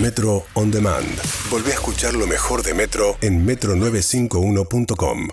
Metro On Demand. Volvé a escuchar lo mejor de Metro en metro951.com.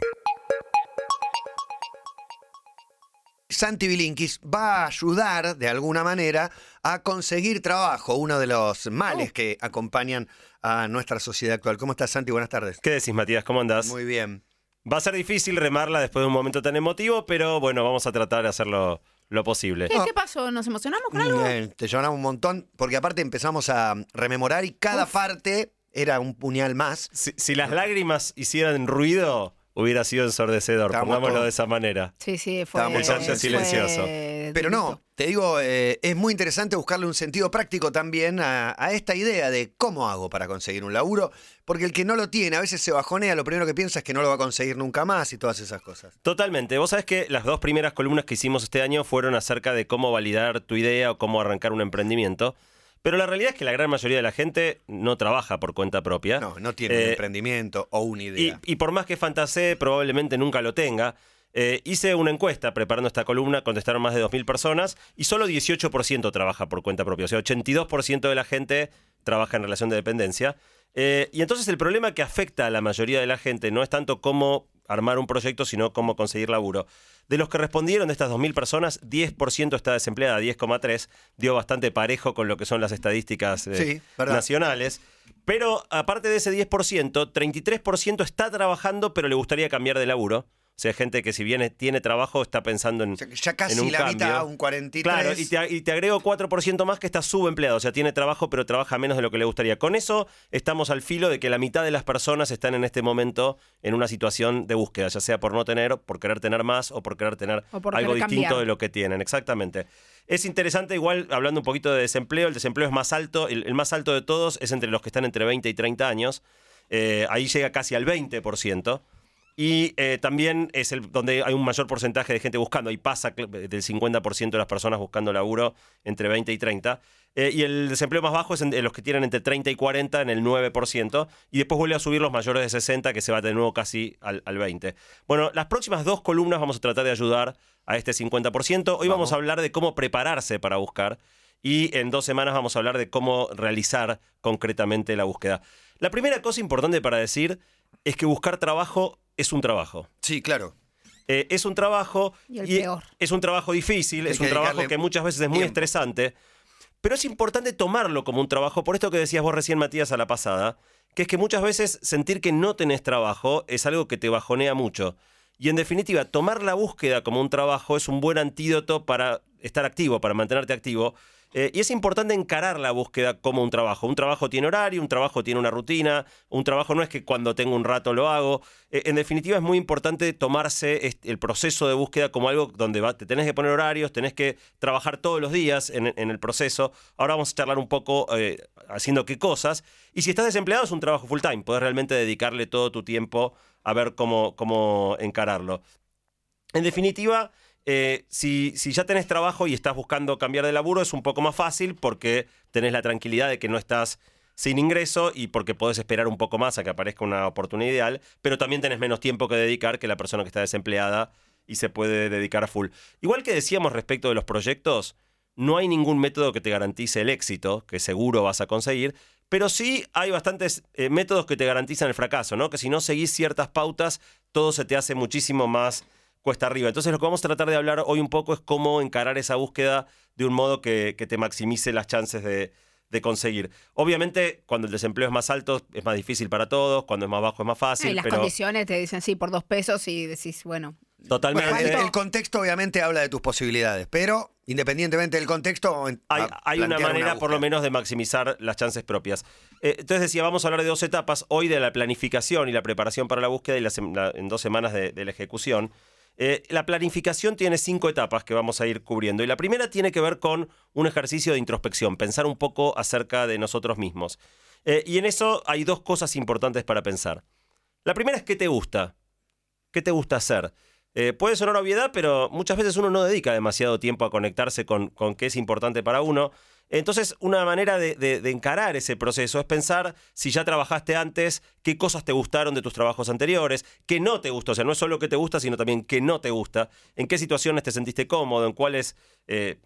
Santi Bilinkis va a ayudar de alguna manera a conseguir trabajo, uno de los males que acompañan a nuestra sociedad actual. ¿Cómo estás, Santi? Buenas tardes. ¿Qué decís, Matías? ¿Cómo andás? Muy bien. Va a ser difícil remarla después de un momento tan emotivo, pero bueno, vamos a tratar de hacerlo lo posible. ¿Qué, qué pasó? ¿Nos emocionamos con algo? Eh, Te lloramos un montón, porque aparte empezamos a rememorar y cada parte era un puñal más. Si, si las lágrimas hicieran ruido, hubiera sido ensordecedor, Estamos pongámoslo todos- de esa manera. Sí, sí, fue. Estábamos todos fue silencioso. Pero no, te digo, eh, es muy interesante buscarle un sentido práctico también a, a esta idea de cómo hago para conseguir un laburo, porque el que no lo tiene a veces se bajonea, lo primero que piensa es que no lo va a conseguir nunca más y todas esas cosas. Totalmente. Vos sabés que las dos primeras columnas que hicimos este año fueron acerca de cómo validar tu idea o cómo arrancar un emprendimiento. Pero la realidad es que la gran mayoría de la gente no trabaja por cuenta propia. No, no tiene un Eh, emprendimiento o una Y, idea. y por más que fantasee, probablemente nunca lo tenga. Eh, hice una encuesta preparando esta columna, contestaron más de 2.000 personas y solo 18% trabaja por cuenta propia. O sea, 82% de la gente trabaja en relación de dependencia. Eh, y entonces el problema que afecta a la mayoría de la gente no es tanto cómo armar un proyecto, sino cómo conseguir laburo. De los que respondieron de estas 2.000 personas, 10% está desempleada, 10,3%, dio bastante parejo con lo que son las estadísticas eh, Sí, nacionales. Pero aparte de ese 10%, 33% está trabajando, pero le gustaría cambiar de laburo. O sea, gente que si bien tiene trabajo está pensando en, O sea, que ya casi en un la cambio. mitad, un 43. Claro, y te, y te agrego 4% más que está subempleado, o sea, tiene trabajo pero trabaja menos de lo que le gustaría. Con eso estamos al filo de que la mitad de las personas están en este momento en una situación de búsqueda, ya sea por no tener, por querer tener más o por querer tener por algo querer distinto cambiar. de lo que tienen, exactamente. Es interesante, igual hablando un poquito de desempleo, el desempleo es más alto, el, el más alto de todos es entre los que están entre 20 y 30 años, Eh, ahí llega casi al 20%. Y eh, también es el donde hay un mayor porcentaje de gente buscando. Ahí pasa del 50% de las personas buscando laburo entre 20 y 30. Eh, y el desempleo más bajo es en, en los que tienen entre 30 y 40, en el 9%. Y después vuelve a subir los mayores de 60, que se va de nuevo casi al, al 20%. Bueno, las próximas dos columnas vamos a tratar de ayudar a este 50%. Hoy vamos a hablar de cómo prepararse para buscar. Y en dos semanas vamos a hablar de cómo realizar concretamente la búsqueda. La primera cosa importante para decir es que buscar trabajo es un trabajo. Sí, claro. Eh, es un trabajo Y el peor. es un trabajo difícil, Hay es que un trabajo que muchas veces es muy tiempo. estresante, pero es importante tomarlo como un trabajo, por esto que decías vos recién Matías a la pasada, que es que muchas veces sentir que no tenés trabajo es algo que te bajonea mucho. Y en definitiva, tomar la búsqueda como un trabajo es un buen antídoto para estar activo, para mantenerte activo. Eh, y es importante encarar la búsqueda como un trabajo. Un trabajo tiene horario, un trabajo tiene una rutina, un trabajo no es que cuando tengo un rato lo hago. Eh, en definitiva, es muy importante tomarse el proceso de búsqueda como algo donde te tenés que poner horarios, tenés que trabajar todos los días en, en el proceso. Ahora vamos a charlar un poco eh, haciendo qué cosas. Y si estás desempleado, es un trabajo full time. Podés realmente dedicarle todo tu tiempo a ver cómo, cómo encararlo. En definitiva, eh, si, ya tenés trabajo y estás buscando cambiar de laburo, es un poco más fácil porque tenés la tranquilidad de que no estás sin ingreso y porque podés esperar un poco más a que aparezca una oportunidad ideal, pero también tenés menos tiempo que dedicar que la persona que está desempleada y se puede dedicar a full. Igual que decíamos respecto de los proyectos, no hay ningún método que te garantice el éxito, que seguro vas a conseguir, pero sí hay bastantes eh, métodos que te garantizan el fracaso, ¿no? Que si no seguís ciertas pautas, todo se te hace muchísimo más cuesta arriba. Entonces lo que vamos a tratar de hablar hoy un poco es cómo encarar esa búsqueda de un modo que, que te maximice las chances de, de conseguir. Obviamente, cuando el desempleo es más alto, es más difícil para todos, cuando es más bajo es más fácil, y las pero condiciones te dicen sí por dos pesos y decís, bueno, totalmente... Bueno, el, contexto obviamente habla de tus posibilidades, pero independientemente del contexto, Hay, una manera, por lo menos, de maximizar las chances propias. Eh, entonces decía, vamos a hablar de dos etapas. Hoy de la planificación y la preparación para la búsqueda y la sem- la- en dos semanas de, de la ejecución. Eh, la planificación tiene cinco etapas que vamos a ir cubriendo. Y la primera tiene que ver con un ejercicio de introspección, pensar un poco acerca de nosotros mismos. Eh, y en eso hay dos cosas importantes para pensar. La primera es qué te gusta. ¿Qué te gusta hacer? Eh, puede sonar obviedad, pero muchas veces uno no dedica demasiado tiempo a conectarse con, con qué es importante para uno. Entonces, una manera de, encarar ese proceso es pensar si ya trabajaste antes, qué cosas te gustaron de tus trabajos anteriores, qué no te gustó. O sea, no es solo que te gusta, sino también qué no te gusta, en qué situaciones te sentiste cómodo, en cuáles eh,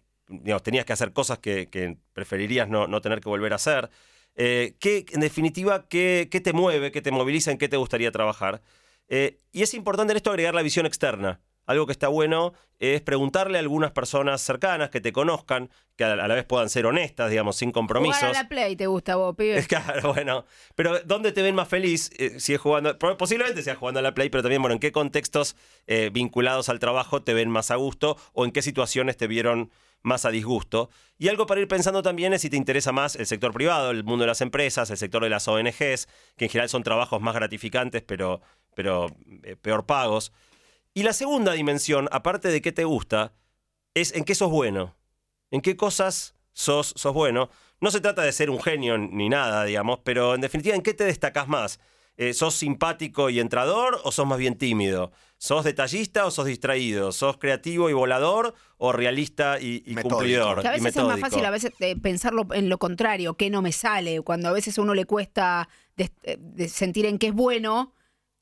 tenías que hacer cosas que, preferirías no, tener que volver a hacer. Eh, ¿qué, en definitiva, ¿qué, qué te mueve, qué te moviliza, en qué te gustaría trabajar? Eh, y es importante en esto agregar la visión externa. Algo que está bueno es preguntarle a algunas personas cercanas que te conozcan, que a la vez puedan ser honestas, digamos, sin compromisos. Jugar a la Play te gusta vos, pibe. Claro, bueno. Pero ¿dónde te ven más feliz? Eh, si es jugando, posiblemente sea jugando a la Play, pero también, bueno, ¿en qué contextos eh, vinculados al trabajo te ven más a gusto o en qué situaciones te vieron más a disgusto? Y algo para ir pensando también es si te interesa más el sector privado, el mundo de las empresas, el sector de las ONGs, que en general son trabajos más gratificantes, pero, pero eh, peor pagos. Y la segunda dimensión, aparte de qué te gusta, es en qué sos bueno. ¿En qué cosas sos, sos bueno? No se trata de ser un genio ni nada, digamos, pero en definitiva, ¿en qué te destacás más? Eh, ¿Sos simpático y entrador o sos más bien tímido? ¿Sos detallista o sos distraído? ¿Sos creativo y volador o realista y, cumplidor? Que a y veces es más fácil a veces eh, pensarlo en lo contrario, que no me sale. Cuando a veces a uno le cuesta de, eh, de sentir en qué es bueno,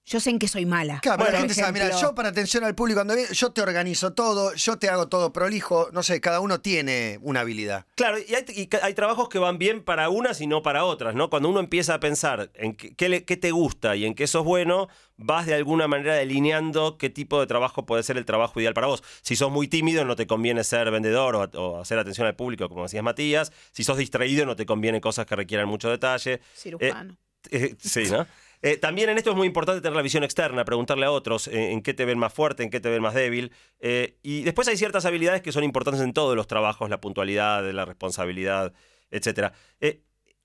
yo sé en qué soy mala. Claro, Por la gente sabe, mira, ejemplo. yo para atención al público, cuando viene, yo te organizo todo, yo te hago todo prolijo, no sé, cada uno tiene una habilidad. Claro, y hay, y ca- hay trabajos que van bien para unas y no para otras, ¿no? Cuando uno empieza a pensar en qué, qué le- qué te gusta y en qué sos bueno, vas de alguna manera delineando qué tipo de trabajo puede ser el trabajo ideal para vos. Si sos muy tímido, no te conviene ser vendedor o, o hacer atención al público, como decías Matías. Si sos distraído, no te conviene cosas que requieran mucho detalle. Cirujano. Eh, sí, ¿no? Eh, también en esto es muy importante tener la visión externa, preguntarle a otros eh, en qué te ven más fuerte, en qué te ven más débil. Eh, y después hay ciertas habilidades que son importantes en todos los trabajos, la puntualidad, la responsabilidad, etc.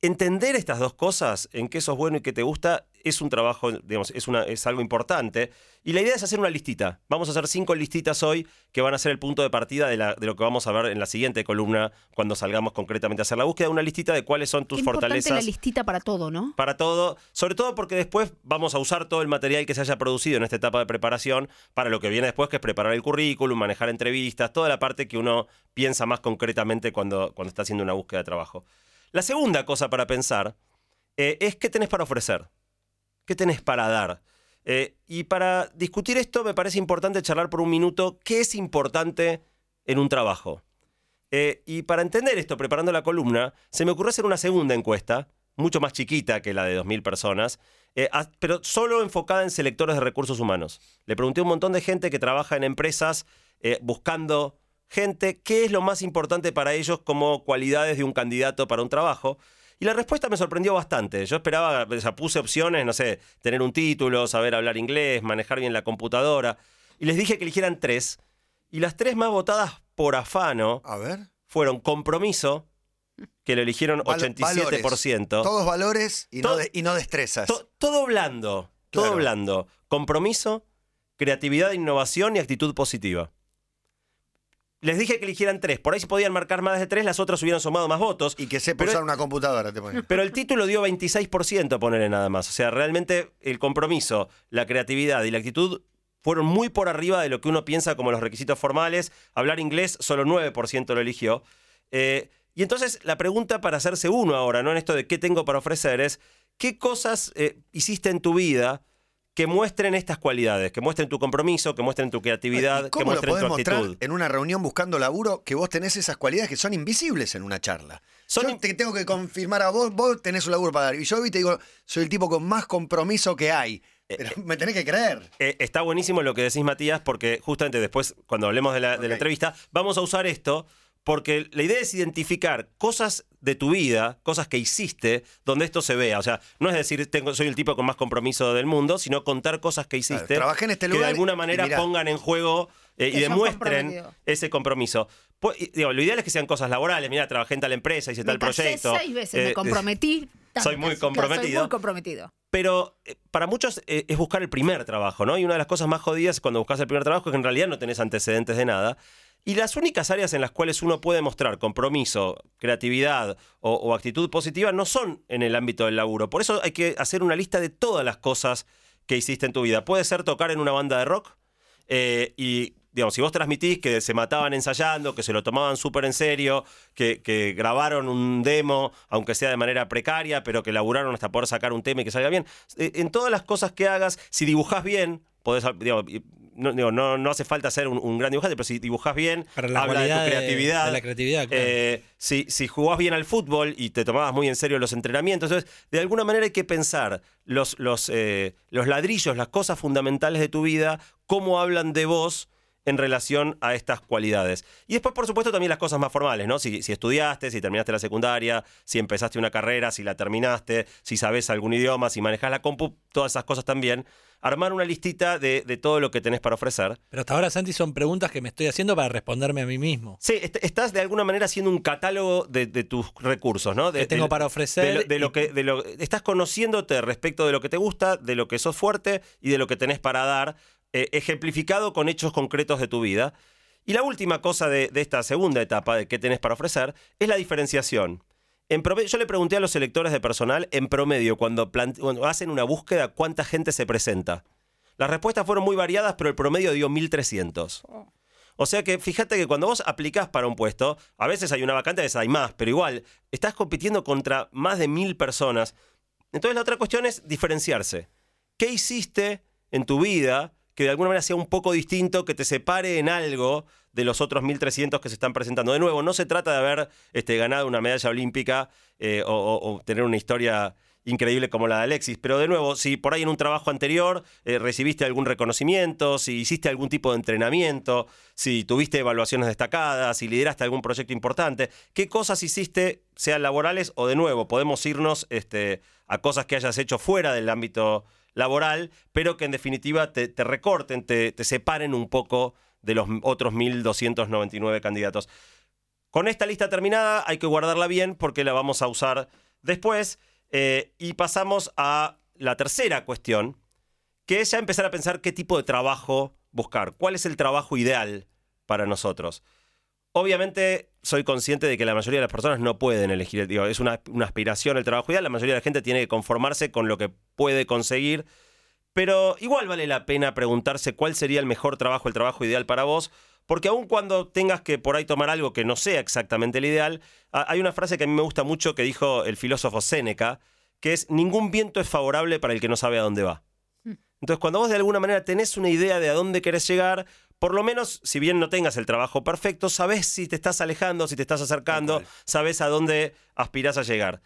entender estas dos cosas, en qué sos bueno y qué te gusta, es un trabajo, digamos, es, una, es algo importante. Y la idea es hacer una listita. Vamos a hacer cinco listitas hoy que van a ser el punto de partida de, la- de lo que vamos a ver en la siguiente columna cuando salgamos concretamente a hacer la búsqueda. Una listita de cuáles son tus Qué fortalezas la listita para todo, ¿no? para todo, sobre todo porque después vamos a usar todo el material que se haya producido en esta etapa de preparación para lo que viene después, que es preparar el currículum, manejar entrevistas, toda la parte que uno piensa más concretamente cuando, cuando está haciendo una búsqueda de trabajo. La segunda cosa para pensar eh, es qué tenés para ofrecer, qué tenés para dar. Eh, y para discutir esto me parece importante charlar por un minuto qué es importante en un trabajo. Eh, y para entender esto, preparando la columna, se me ocurrió hacer una segunda encuesta, mucho más chiquita que la de 2.000 personas, eh, pero solo enfocada en selectores de recursos humanos. Le pregunté a un montón de gente que trabaja en empresas buscando gente qué es lo más importante para ellos como cualidades de un candidato para un trabajo. Y la respuesta me sorprendió bastante. Yo esperaba, o sea, puse opciones, no sé, tener un título, saber hablar inglés, manejar bien la computadora. Y les dije que eligieran tres. Y las tres más votadas por afano A ver. fueron compromiso, que lo eligieron Val- 87%. Todos valores y, no, de- y no destrezas. To- todo blando, todo Claro. blando. Compromiso, creatividad, innovación y actitud positiva. Les dije que eligieran tres. Por ahí si podían marcar más de tres, las otras hubieran sumado más votos. y que sepa usar una computadora, te. Pero el título dio 26% ponerle nada más. O sea, realmente el compromiso, la creatividad y la actitud fueron muy por arriba de lo que uno piensa como los requisitos formales. Hablar inglés, solo 9% lo eligió. Eh, y entonces la pregunta para hacerse uno ahora, ¿no? En esto de qué tengo para ofrecer es, ¿qué cosas eh, hiciste en tu vida que muestren estas cualidades? Que muestren tu compromiso, que muestren tu creatividad, ¿Y que ¿Cómo lo muestren podés tu mostrar actitud. en una reunión buscando laburo que vos tenés esas cualidades que son invisibles en una charla? Son Yo te tengo que confirmar a vos, vos tenés un laburo para dar. Y yo hoy te digo, soy el tipo con más compromiso que hay. Pero me tenés que creer. Eh, está buenísimo lo que decís, Matías, porque justamente después, cuando hablemos de la, de la entrevista, vamos a usar esto, porque la idea es identificar cosas de tu vida, cosas que hiciste, donde esto se vea. O sea, no es decir, tengo, soy el tipo con más compromiso del mundo, sino contar cosas que hiciste Claro, trabajé en este que de lugar alguna manera mirá. pongan en juego eh, y demuestren ese compromiso. Pu- y, digo, lo ideal es que sean cosas laborales. Mira, trabajé en tal empresa, hice Me tal casé proyecto. seis veces, Eh, me comprometí. soy muy comprometido. Soy muy comprometido. Pero eh, para muchos eh, es buscar el primer trabajo, ¿no? Y una de las cosas más jodidas cuando buscas el primer trabajo es que en realidad no tenés antecedentes de nada. Y las únicas áreas en las cuales uno puede mostrar compromiso, creatividad o, actitud positiva no son en el ámbito del laburo. Por eso hay que hacer una lista de todas las cosas que hiciste en tu vida. Puede ser tocar en una banda de rock eh, y, digamos, si vos transmitís que se mataban ensayando, que se lo tomaban súper en serio, que, grabaron un demo, aunque sea de manera precaria, pero que laburaron hasta poder sacar un tema y que salga bien. eh, en todas las cosas que hagas, si dibujás bien, podés, no, digo, no, no hace falta ser un, un gran dibujante, pero si dibujás bien, Para la habla de tu de- creatividad. de la creatividad, claro. Eh, si, si jugás bien al fútbol y te tomabas muy en serio los entrenamientos, entonces, de alguna manera hay que pensar los, los, eh, los ladrillos, las cosas fundamentales de tu vida, cómo hablan de vos en relación a estas cualidades. Y después, por supuesto, también las cosas más formales, ¿no? Si, si estudiaste, si terminaste la secundaria, si empezaste una carrera, si la terminaste, si sabes algún idioma, si manejas la compu, todas esas cosas también. Armar una listita de, de todo lo que tenés para ofrecer. Pero hasta ahora, Santi, son preguntas que me estoy haciendo para responderme a mí mismo. Sí, est- estás de alguna manera haciendo un catálogo de, de tus recursos, ¿no? De, Que tengo de- para ofrecer De lo, de lo que, de lo- estás conociéndote respecto de lo que te gusta, de lo que sos fuerte y de lo que tenés para dar, eh, ejemplificado con hechos concretos de tu vida. Y la última cosa de, de esta segunda etapa de qué tenés para ofrecer es la diferenciación. En promedio, yo le pregunté a los selectores de personal, en promedio, cuando, hacen una búsqueda, cuánta gente se presenta. Las respuestas fueron muy variadas, pero el promedio dio 1.300. O sea que fíjate que cuando vos aplicás para un puesto, a veces hay una vacante, a veces hay más, pero igual, estás compitiendo contra más de mil personas. Entonces la otra cuestión es diferenciarse. ¿Qué hiciste en tu vida que de alguna manera sea un poco distinto, que te separe en algo de los otros 1.300 que se están presentando? De nuevo, no se trata de haber este, ganado una medalla olímpica eh, o, tener una historia increíble como la de Alexis. Pero de nuevo, si por ahí en un trabajo anterior eh, recibiste algún reconocimiento, si hiciste algún tipo de entrenamiento, si tuviste evaluaciones destacadas, si lideraste algún proyecto importante, ¿qué cosas hiciste, sean laborales o de nuevo? Podemos irnos este, a cosas que hayas hecho fuera del ámbito laboral, pero que en definitiva te, te recorten, te, te separen un poco de los otros 1.299 candidatos. Con esta lista terminada hay que guardarla bien porque la vamos a usar después. Eh, y pasamos a la tercera cuestión, que es ya empezar a pensar qué tipo de trabajo buscar, cuál es el trabajo ideal para nosotros. Obviamente soy consciente de que la mayoría de las personas no pueden elegir, es una aspiración el trabajo ideal, la mayoría de la gente tiene que conformarse con lo que puede conseguir, pero igual vale la pena preguntarse cuál sería el mejor trabajo, el trabajo ideal para vos, porque aun cuando tengas que por ahí tomar algo que no sea exactamente el ideal, a- hay una frase que a mí me gusta mucho que dijo el filósofo Séneca, que es ningún viento es favorable para el que no sabe a dónde va. Entonces, cuando vos de alguna manera tenés una idea de a dónde querés llegar, por lo menos, si bien no tengas el trabajo perfecto, sabés si te estás alejando, si te estás acercando, sabés a dónde aspirás a llegar.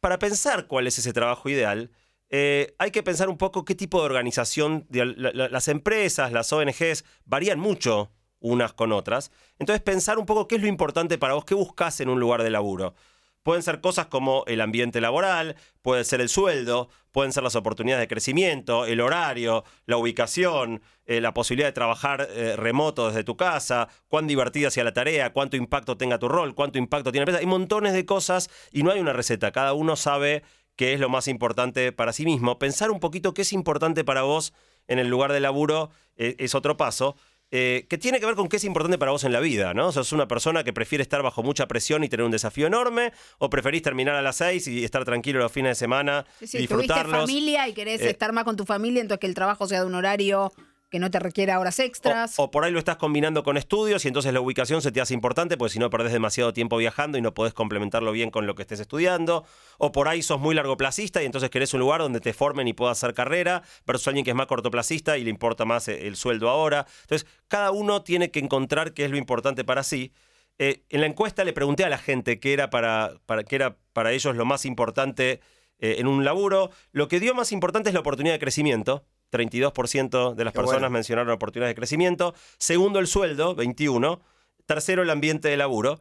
Para pensar cuál es ese trabajo ideal, eh, hay que pensar un poco qué tipo de organización, las empresas, las ONGs varían mucho unas con otras. Entonces pensar un poco qué es lo importante para vos, qué buscas en un lugar de laburo. Pueden ser cosas como el ambiente laboral, puede ser el sueldo, pueden ser las oportunidades de crecimiento, el horario, la ubicación, eh, la posibilidad de trabajar eh, remoto desde tu casa, cuán divertida sea la tarea, cuánto impacto tenga tu rol, cuánto impacto tiene la empresa. Hay montones de cosas y no hay una receta. Cada uno sabe qué es lo más importante para sí mismo. Pensar un poquito qué es importante para vos en el lugar de laburo eh, es otro paso. eh, que tiene que ver con qué es importante para vos en la vida, ¿no? ¿Sos una persona que prefiere estar bajo mucha presión y tener un desafío enorme? ¿O preferís terminar a las seis y estar tranquilo los fines de semana Sí, y sí, tuviste disfrutarlos? familia y querés Eh, estar más con tu familia, entonces que el trabajo sea de un horario que no te requiera horas extras. O, o por ahí lo estás combinando con estudios y entonces la ubicación se te hace importante porque si no perdés demasiado tiempo viajando y no podés complementarlo bien con lo que estés estudiando. O por ahí sos muy largoplacista y entonces querés un lugar donde te formen y puedas hacer carrera versus alguien que es más cortoplacista y le importa más eh, el sueldo ahora. Entonces, cada uno tiene que encontrar qué es lo importante para sí. Eh, en la encuesta le pregunté a la gente qué era para, para, qué era para ellos lo más importante eh, en un laburo. Lo que dio más importante es la oportunidad de crecimiento. 32% de las Qué personas bueno. mencionaron oportunidades de crecimiento. Segundo, el sueldo, 21. Tercero, el ambiente de laburo.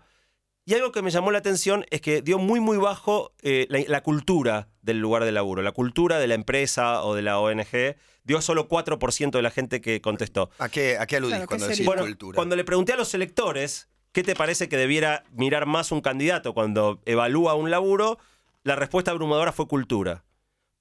Y algo que me llamó la atención es que dio muy, muy bajo eh, la, la cultura del lugar de laburo. La cultura de la empresa o de la ONG dio solo 4% de la gente que contestó. ¿A qué, a qué aludís Claro, ¿qué cuando decís Bueno, cultura? cuando le pregunté a los selectores qué te parece que debiera mirar más un candidato cuando evalúa un laburo, la respuesta abrumadora fue cultura.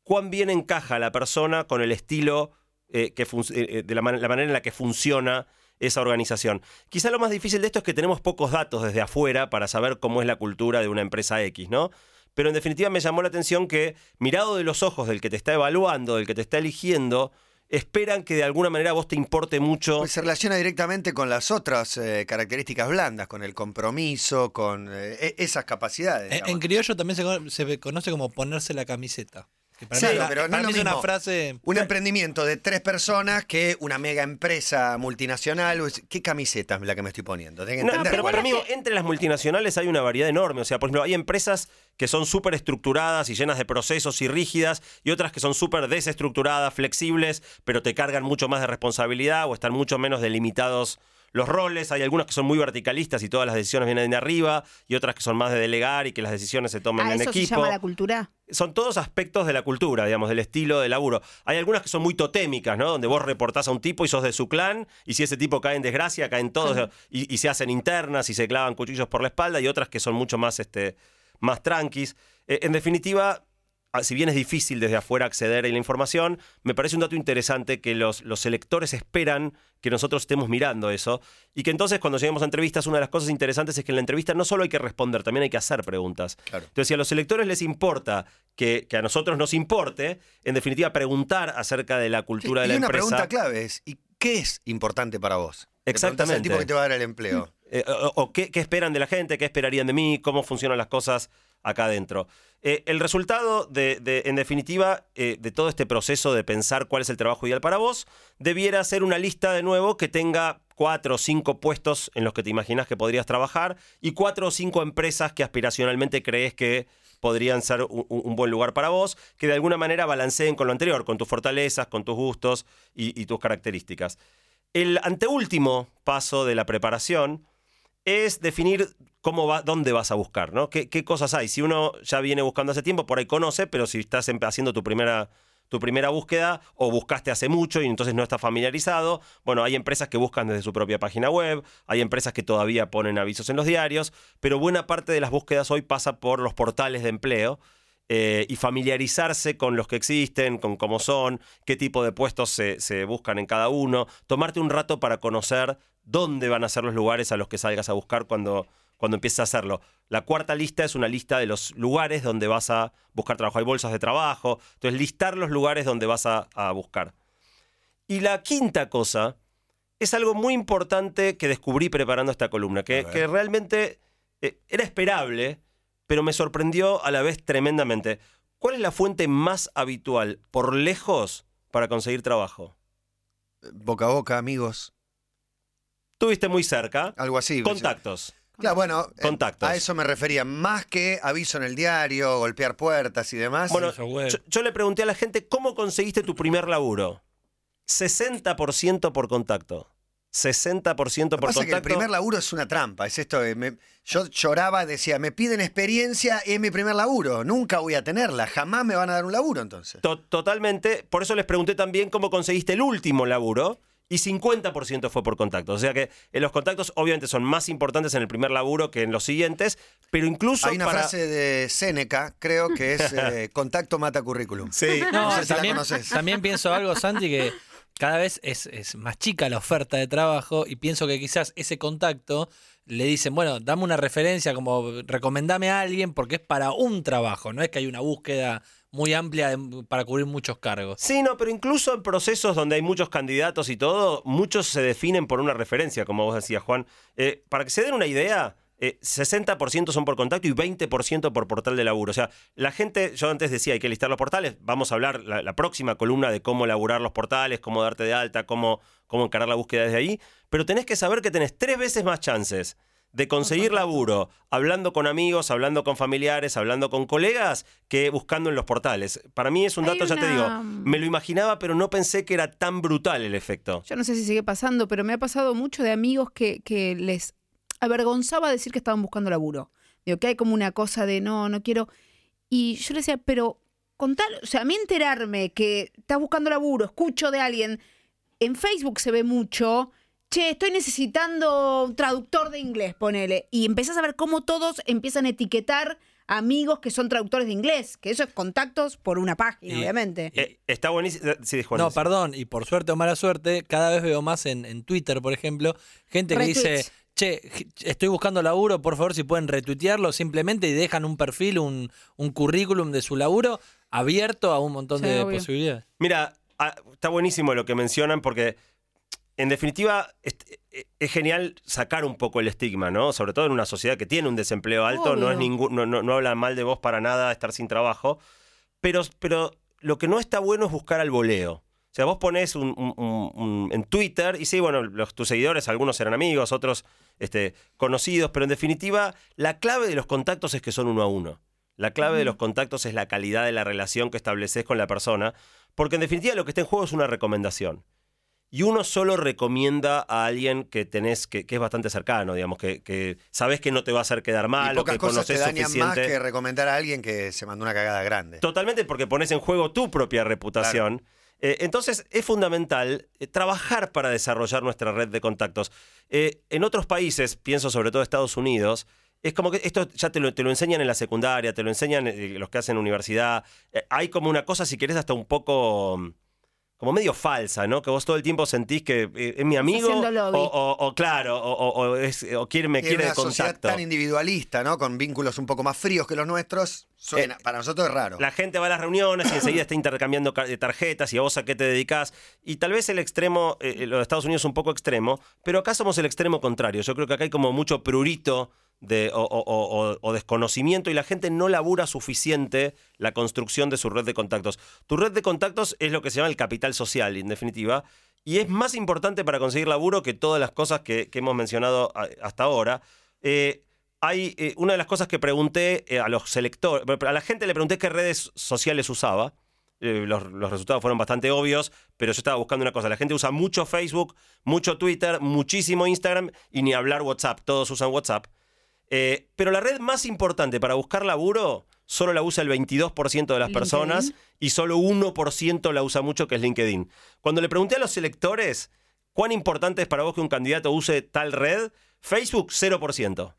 ¿Cuán bien encaja la persona con el estilo, eh, que eh, eh, de la, man- la manera en la que funciona esa organización? Quizá lo más difícil de esto es que tenemos pocos datos desde afuera para saber cómo es la cultura de una empresa X, ¿no? Pero en definitiva me llamó la atención que, mirado de los ojos del que te está evaluando, del que te está eligiendo, esperan que de alguna manera a vos te importe mucho. Pues se relaciona directamente con las otras eh, características blandas, con el compromiso, con eh, e- esas capacidades. En, criollo también se conoce como ponerse la camiseta. Que para mí una- pero no para es mí una frase. Un emprendimiento de tres personas que una mega empresa multinacional. ¿Qué camiseta es la que me estoy poniendo? Tenés que No, entender pero para mí, entre las multinacionales hay una variedad enorme. O sea, por ejemplo, hay empresas que son súper estructuradas y llenas de procesos y rígidas, y otras que son súper desestructuradas, flexibles, pero te cargan mucho más de responsabilidad o están mucho menos delimitados los roles. Hay algunas que son muy verticalistas y todas las decisiones vienen de arriba, y otras que son más de delegar y que las decisiones se tomen ¿A en eso se equipo llama la cultura? son todos aspectos de la cultura, digamos, del estilo de laburo. Hay algunas que son muy totémicas, ¿no? Donde vos reportás a un tipo y sos de su clan, y si ese tipo cae en desgracia, caen todos, y, y se hacen internas y se clavan cuchillos por la espalda, y otras que son mucho más, este, más tranquis. Eh, en definitiva, ah, si bien es difícil desde afuera acceder a la información, me parece un dato interesante que los, los electores esperan que nosotros estemos mirando eso y que entonces cuando lleguemos a entrevistas una de las cosas interesantes es que en la entrevista no solo hay que responder, también hay que hacer preguntas. Claro. Entonces si a los electores les importa que, que a nosotros nos importe, en definitiva preguntar acerca de la cultura Sí, de la y una empresa. pregunta clave es: ¿y qué es importante para vos? Exactamente. al tipo que te va a dar el empleo. Eh, o o qué, qué esperan de la gente, qué esperarían de mí, cómo funcionan las cosas acá adentro. Eh, el resultado, de, en definitiva, eh, de todo este proceso de pensar cuál es el trabajo ideal para vos, debiera ser una lista de nuevo que tenga cuatro o cinco puestos en los que te imaginas que podrías trabajar y cuatro o cinco empresas que aspiracionalmente crees que podrían ser un, buen lugar para vos, que de alguna manera balanceen con lo anterior, con tus fortalezas, con tus gustos y tus características. El anteúltimo paso de la preparación es definir cómo va, dónde vas a buscar, ¿no? ¿Qué, cosas hay? Si uno ya viene buscando hace tiempo, por ahí conoce, pero si estás empe- haciendo tu primera, tu primera búsqueda o buscaste hace mucho y entonces no estás familiarizado, bueno, hay empresas que buscan desde su propia página web, hay empresas que todavía ponen avisos en los diarios, pero buena parte de las búsquedas hoy pasa por los portales de empleo eh, y familiarizarse con los que existen, con cómo son, qué tipo de puestos se, se buscan en cada uno, tomarte un rato para conocer dónde van a ser los lugares a los que salgas a buscar cuando, cuando empieces a hacerlo. La cuarta lista es una lista de los lugares donde vas a buscar trabajo. Hay bolsas de trabajo, entonces listar los lugares donde vas a, a buscar. Y la quinta cosa es algo muy importante que descubrí preparando esta columna, que realmente eh, era esperable, pero me sorprendió a la vez tremendamente. ¿Cuál es la fuente más habitual, por lejos, para conseguir trabajo? Boca a boca, amigos. Tuviste muy cerca. Algo así. Contactos. Claro, bueno, eh, Contactos. a eso me refería. Más que aviso en el diario, golpear puertas y demás. Bueno, yo le pregunté a la gente cómo conseguiste tu primer laburo. 60% por contacto. 60% por Lo contacto. pasa es que el primer laburo es una trampa. Es esto. de me- yo lloraba, decía, me piden experiencia y es mi primer laburo. Nunca voy a tenerla. Jamás me van a dar un laburo entonces. To- totalmente. Por eso les pregunté también cómo conseguiste el último laburo. Y 50% fue por contactos. O sea que en los contactos obviamente son más importantes en el primer laburo que en los siguientes. Pero incluso Hay una para... frase de Séneca, creo que es eh, contacto mata currículum. Sí. No, No sé si la también, conoces. también pienso algo, Santi, que cada vez es, es más chica la oferta de trabajo y pienso que quizás ese contacto le dicen, bueno, dame una referencia, como recomendame a alguien porque es para un trabajo, no es que hay una búsqueda muy amplia para cubrir muchos cargos. Sí, no, pero incluso en procesos donde hay muchos candidatos y todo, muchos se definen por una referencia, como vos decías, Juan. Eh, para que se den una idea, eh, 60% son por contacto y 20% por portal de laburo. O sea, la gente, yo antes decía, hay que listar los portales. Vamos a hablar la, la próxima columna de cómo elaborar los portales, cómo darte de alta, cómo, cómo encarar la búsqueda desde ahí. Pero tenés que saber que tenés tres veces más chances de conseguir laburo hablando con amigos, hablando con familiares, hablando con colegas, que buscando en los portales. Para mí es un dato, ya te digo, una- me lo imaginaba, pero no pensé que era tan brutal el efecto. Yo no sé si sigue pasando, pero me ha pasado mucho de amigos que, que les avergonzaba decir que estaban buscando laburo. Digo, que hay como una cosa de no, no quiero. Y yo le decía, pero con tal, o sea, a mí enterarme que estás buscando laburo, escucho de alguien, en Facebook se ve mucho, che, estoy necesitando un traductor de inglés, ponele. Y empezás a ver cómo todos empiezan a etiquetar amigos que son traductores de inglés, que eso es contactos por una página, Y- obviamente. Eh, está buenísimo. Sí, Juan. No, sí. perdón, y por suerte o mala suerte, cada vez veo más en, en Twitter, por ejemplo, gente que dice. Che, estoy buscando laburo, por favor, si pueden retuitearlo simplemente y dejan un perfil, un, un currículum de su laburo abierto a un montón Sí, de obvio. posibilidades. Mira, ah, está buenísimo lo que mencionan porque, en definitiva, es, eh, es genial sacar un poco el estigma, ¿no? Sobre todo en una sociedad que tiene un desempleo alto, no, es ningún, no, no, no habla mal de vos para nada estar sin trabajo, pero, pero lo que no está bueno es buscar al voleo. O sea, vos pones un, un- un- un- en Twitter y sí, bueno, los, tus seguidores, algunos serán amigos, otros este, conocidos, pero en definitiva, la clave de los contactos es que son uno a uno. La clave de los contactos es la calidad de la relación que estableces con la persona, porque en definitiva lo que está en juego es una recomendación. Y uno solo recomienda a alguien que tenés, que, que es bastante cercano, digamos, que, que sabes que no te va a hacer quedar mal y o que cosas te conoces dañan suficiente. más que recomendar a alguien que se mandó una cagada grande. Totalmente porque pones en juego tu propia reputación. Eh, entonces es fundamental eh, trabajar para desarrollar nuestra red de contactos. Eh, en otros países, pienso sobre todo Estados Unidos, es como que esto ya te lo, te lo enseñan en la secundaria, te lo enseñan los que hacen universidad. Hay como una cosa, si querés, hasta un poco... Como medio falsa, ¿no? Que vos todo el tiempo sentís que eh, es mi amigo. O, o- o claro, o, o- o es- o quiere, me Y quiere de una sociedad contacto. tan individualista, ¿no? Con vínculos un poco más fríos que los nuestros, suena, Eh, para nosotros es raro. La gente va a las reuniones y enseguida está intercambiando tarjetas y a vos a qué te dedicas. Y tal vez el extremo, eh, lo de Estados Unidos es un poco extremo, pero acá somos el extremo contrario. Yo creo que acá hay como mucho prurito de, o, desconocimiento y la gente no labura suficiente la construcción de su red de contactos. Tu red de contactos es lo que se llama el capital social, en definitiva. Y es más importante para conseguir laburo que todas las cosas que, hemos mencionado a- hasta ahora. Eh, hay eh, una de las cosas que pregunté eh, a los selectores, a la gente le pregunté qué redes sociales usaba. Eh, los, los resultados fueron bastante obvios, pero yo estaba buscando una cosa. La gente usa mucho Facebook, mucho Twitter, muchísimo Instagram y ni hablar WhatsApp. Todos usan WhatsApp. Eh, pero la red más importante para buscar laburo solo la usa el 22% de las LinkedIn. personas y solo 1% la usa mucho, que es LinkedIn. Cuando le pregunté a los selectores cuán importante es para vos que un candidato use tal red, Facebook 0%.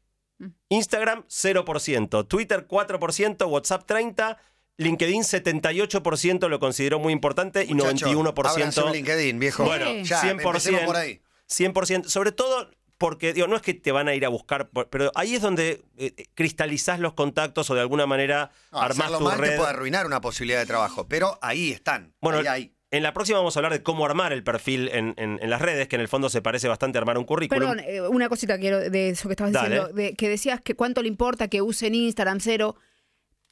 Instagram 0%, Twitter 4%, WhatsApp 30%, LinkedIn 78% lo consideró muy importante y Muchacho, ábranse 91%. un LinkedIn, viejo. Bueno, ya, 100%, empecemos por ahí. 100%, sobre todo porque, digo, no es que te van a ir a buscar, pero ahí es donde eh, cristalizás los contactos o de alguna manera No, armás tu mal red. te puede arruinar una posibilidad de trabajo, pero ahí están. Bueno, ahí hay. en la próxima vamos a hablar de cómo armar el perfil en, en- en las redes, que en el fondo se parece bastante a armar un currículum. Perdón, eh, una cosita quiero de eso que estabas Dale. diciendo, de, que decías que cuánto le importa que usen Instagram cero.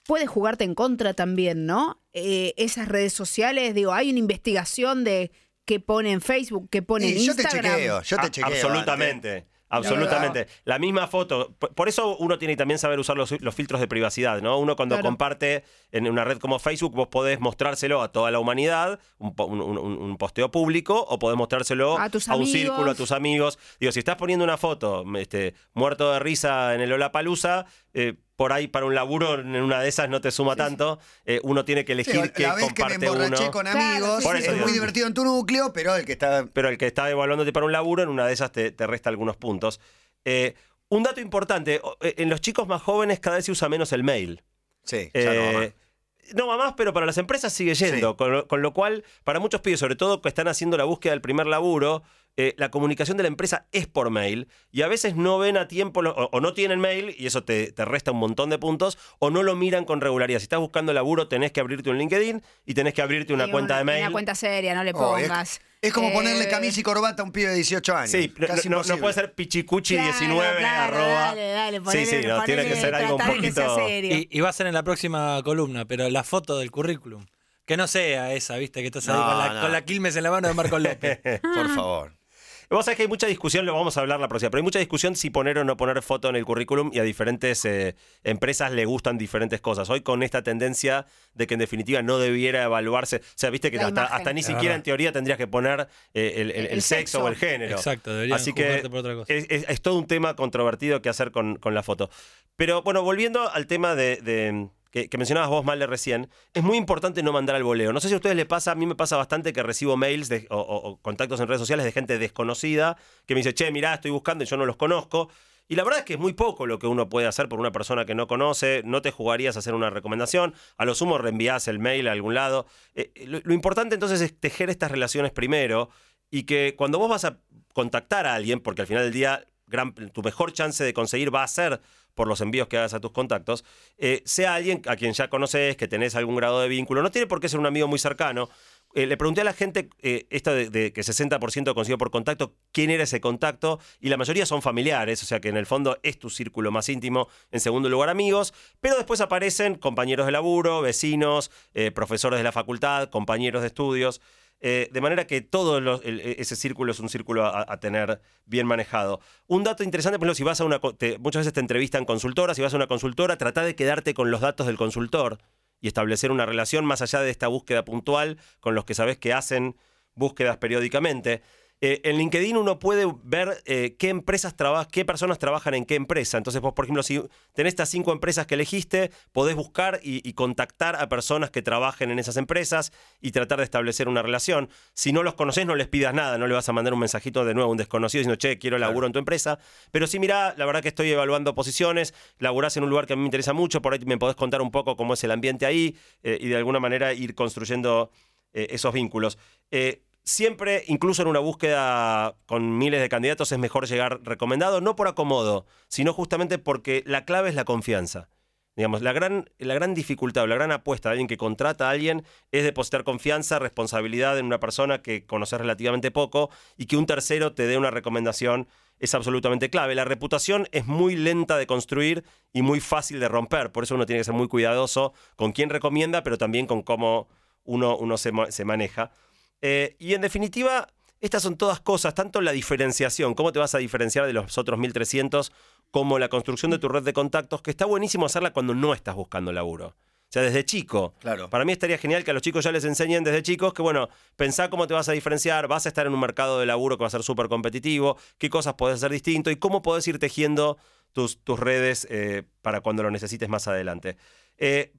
Puede jugarte en contra también, ¿no? Eh, esas redes sociales, digo, hay una investigación de qué pone en Facebook, qué pone en Y yo te Instagram. chequeo, yo te chequeo. Absolutamente. antes. Absolutamente. La misma foto. Por por eso uno tiene que también saber usar los, los filtros de privacidad, ¿no? Uno cuando Claro. comparte en una red como Facebook, vos podés mostrárselo a toda la humanidad, un, po- un- un- un posteo público, o podés mostrárselo A tus un círculo, a tus amigos. Digo, si estás poniendo una foto este, muerto de risa en el Olapalooza, eh, por ahí para un laburo en una de esas no te suma tanto. Eh, uno tiene que Sí, elegir qué la vez que me comparte emborraché uno. con Claro, amigos, sí, Por es eso muy divertido en tu núcleo, pero el que está pero el que está evaluándote para un laburo, en una de esas te, te resta algunos puntos. Eh, un dato importante, eh, en los chicos más jóvenes cada vez se usa menos el mail. Sí, ya no va más. no va más, pero para las empresas sigue yendo. Sí. Con, lo, con lo cual, para muchos pibes, sobre todo que están haciendo la búsqueda del primer laburo, eh, la comunicación de la empresa es por mail y a veces no ven a tiempo lo- o, o no tienen mail y eso te, te resta un montón de puntos o no lo miran con regularidad. Si estás buscando laburo, tenés que abrirte un LinkedIn y tenés que abrirte una Sí, cuenta de mail. Una cuenta seria, no le Oh, es- pongas. es, como Eh, ponerle camisa y corbata a un pibe de 18 años. Sí, no, Casi no- puede ser pichicuchi19 claro, arroba. Dale, dale, sí, ponele, sí, no, tiene que ser algo un poquito. Y, y va a ser en la próxima columna, pero la foto del currículum. Que no sea esa, viste, que estás ahí con, la, no. con la Quilmes en la mano de Marco López. Por favor. Vos sabés que hay mucha discusión, lo vamos a hablar la próxima, pero hay mucha discusión si poner o no poner foto en el currículum y a diferentes eh, empresas le gustan diferentes cosas. Hoy con esta tendencia de que en definitiva no debiera evaluarse, o sea, viste que hasta, ni siquiera en teoría tendrías que poner eh, el, el- El el sexo sexo. o el género. Exacto, deberían Así que por otra cosa. es, es- es todo un tema controvertido que hacer con, con la foto. Pero bueno, volviendo al tema de, de- que, mencionabas vos, Male, recién, es muy importante no mandar al voleo. No sé si a ustedes les pasa, a mí me pasa bastante que recibo mails o, contactos en redes sociales de gente desconocida que me dice, che, mirá, estoy buscando y yo no los conozco. Y la verdad es que es muy poco lo que uno puede hacer por una persona que no conoce, no te jugarías a hacer una recomendación, a lo sumo reenvías el mail a algún lado. Eh, lo, lo importante entonces es tejer estas relaciones primero y que cuando vos vas a contactar a alguien, porque al final del día tu mejor chance de conseguir va a ser por los envíos que hagas a tus contactos, eh, sea alguien a quien ya conoces, que tenés algún grado de vínculo, no tiene por qué ser un amigo muy cercano. eh, le pregunté a la gente eh, esto de, que 60% consiguió por contacto, quién era ese contacto, y la mayoría son familiares, o sea que en el fondo es tu círculo más íntimo, en segundo lugar amigos, pero después aparecen compañeros de laburo, vecinos, eh, profesores de la facultad, compañeros de estudios. Eh, de manera que todo e- ese círculo es un círculo a, tener bien manejado. Un dato interesante, por ejemplo, si vas a una. muchas veces te entrevistan consultoras, si vas a una consultora, trata de quedarte con los datos del consultor y establecer una relación más allá de esta búsqueda puntual con los que sabes que hacen búsquedas periódicamente. Eh, en LinkedIn uno puede ver eh, qué empresas trabajan, qué personas trabajan en qué empresa. Entonces, vos, por ejemplo, si tenés estas cinco empresas que elegiste, podés buscar y, y contactar a personas que trabajen en esas empresas y tratar de establecer una relación. Si no los conocés, no les pidas nada, no le vas a mandar un mensajito de nuevo a un desconocido diciendo, che, quiero laburo en tu empresa. Pero sí, mira, la verdad que estoy evaluando posiciones, laburás en un lugar que a mí me interesa mucho, por ahí me podés contar un poco cómo es el ambiente ahí eh, y de alguna manera ir construyendo esos vínculos. Eh, siempre, incluso en una búsqueda con miles de candidatos, es mejor llegar recomendado, no por acomodo, sino justamente porque la clave es la confianza. Digamos, la gran, la gran dificultad o la gran apuesta de alguien que contrata a alguien es depositar confianza, responsabilidad en una persona que conoces relativamente poco y que un tercero te dé una recomendación es absolutamente clave. La reputación es muy lenta de construir y muy fácil de romper, por eso uno tiene que ser muy cuidadoso con quién recomienda, pero también con cómo uno, uno se, ma- se maneja. Eh, y en definitiva, estas son todas cosas, tanto la diferenciación, cómo te vas a diferenciar de los otros 1300, como la construcción de tu red de contactos, que está buenísimo hacerla cuando no estás buscando laburo. O sea, desde chico. Claro. Para mí estaría genial que a los chicos ya les enseñen desde chicos que, bueno, pensá cómo te vas a diferenciar, vas a estar en un mercado de laburo que va a ser súper competitivo, qué cosas podés hacer distinto y cómo podés ir tejiendo tus, tus redes eh, para cuando lo necesites más adelante. Eh,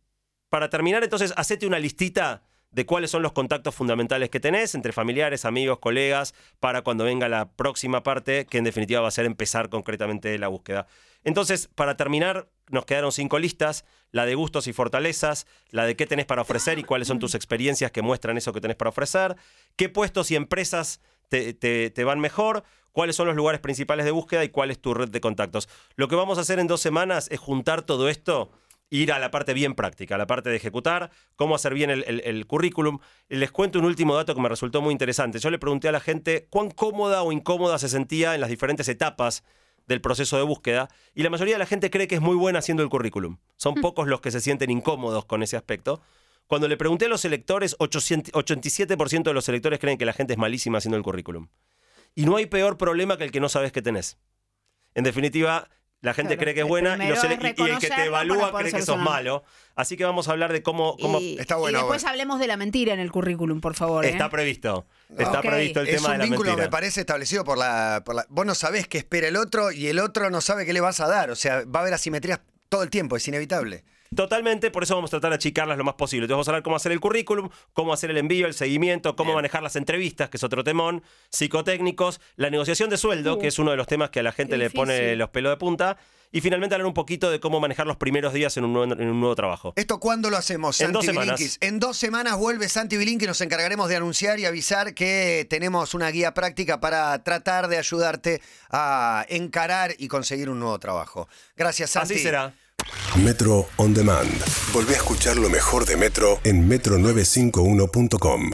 para terminar, entonces, hacete una listita de cuáles son los contactos fundamentales que tenés entre familiares, amigos, colegas, para cuando venga la próxima parte, que en definitiva va a ser empezar concretamente la búsqueda. Entonces, para terminar, nos quedaron cinco listas, la de gustos y fortalezas, la de qué tenés para ofrecer y cuáles son tus experiencias que muestran eso que tenés para ofrecer, qué puestos y empresas te, te- van mejor, cuáles son los lugares principales de búsqueda y cuál es tu red de contactos. Lo que vamos a hacer en dos semanas es juntar todo esto ir a la parte bien práctica, a la parte de ejecutar, cómo hacer bien el, el- el currículum. Les cuento un último dato que me resultó muy interesante. Yo le pregunté a la gente cuán cómoda o incómoda se sentía en las diferentes etapas del proceso de búsqueda y la mayoría de la gente cree que es muy buena haciendo el currículum. Son pocos los que se sienten incómodos con ese aspecto. Cuando le pregunté a los electores, 800 87% de los electores creen que la gente es malísima haciendo el currículum. Y no hay peor problema que el que no sabes que tenés. En definitiva, la gente Claro, cree que es buena y, los es y- el que te evalúa cree que sos malo. Así que vamos a hablar de cómo... cómo Y, Está bueno, y después bueno. hablemos de la mentira en el currículum, por favor. ¿eh? Está previsto. Está previsto el es tema de la vínculo, mentira. me parece, establecido por la, por la- Vos no sabés qué espera el otro y el otro no sabe qué le vas a dar. O sea, va a haber asimetrías todo el tiempo, es inevitable. Totalmente, por eso vamos a tratar de achicarlas lo más posible. Entonces vamos a hablar cómo hacer el currículum, cómo hacer el envío, el seguimiento, cómo manejar las entrevistas, que es otro temón, psicotécnicos, la negociación de sueldo, Uh, que es uno de los temas que a la gente qué le pone los pelos de punta, y finalmente hablar un poquito de cómo manejar los primeros días en un nuevo, en un nuevo trabajo. ¿Esto cuándo lo hacemos, En Santi dos semanas. En dos semanas vuelve Santi Bilinki, nos encargaremos de anunciar y avisar que tenemos una guía práctica para tratar de ayudarte a encarar y conseguir un nuevo trabajo. Gracias, Santi. Así será. Metro On Demand. Volvé a escuchar lo mejor de Metro en metro951.com.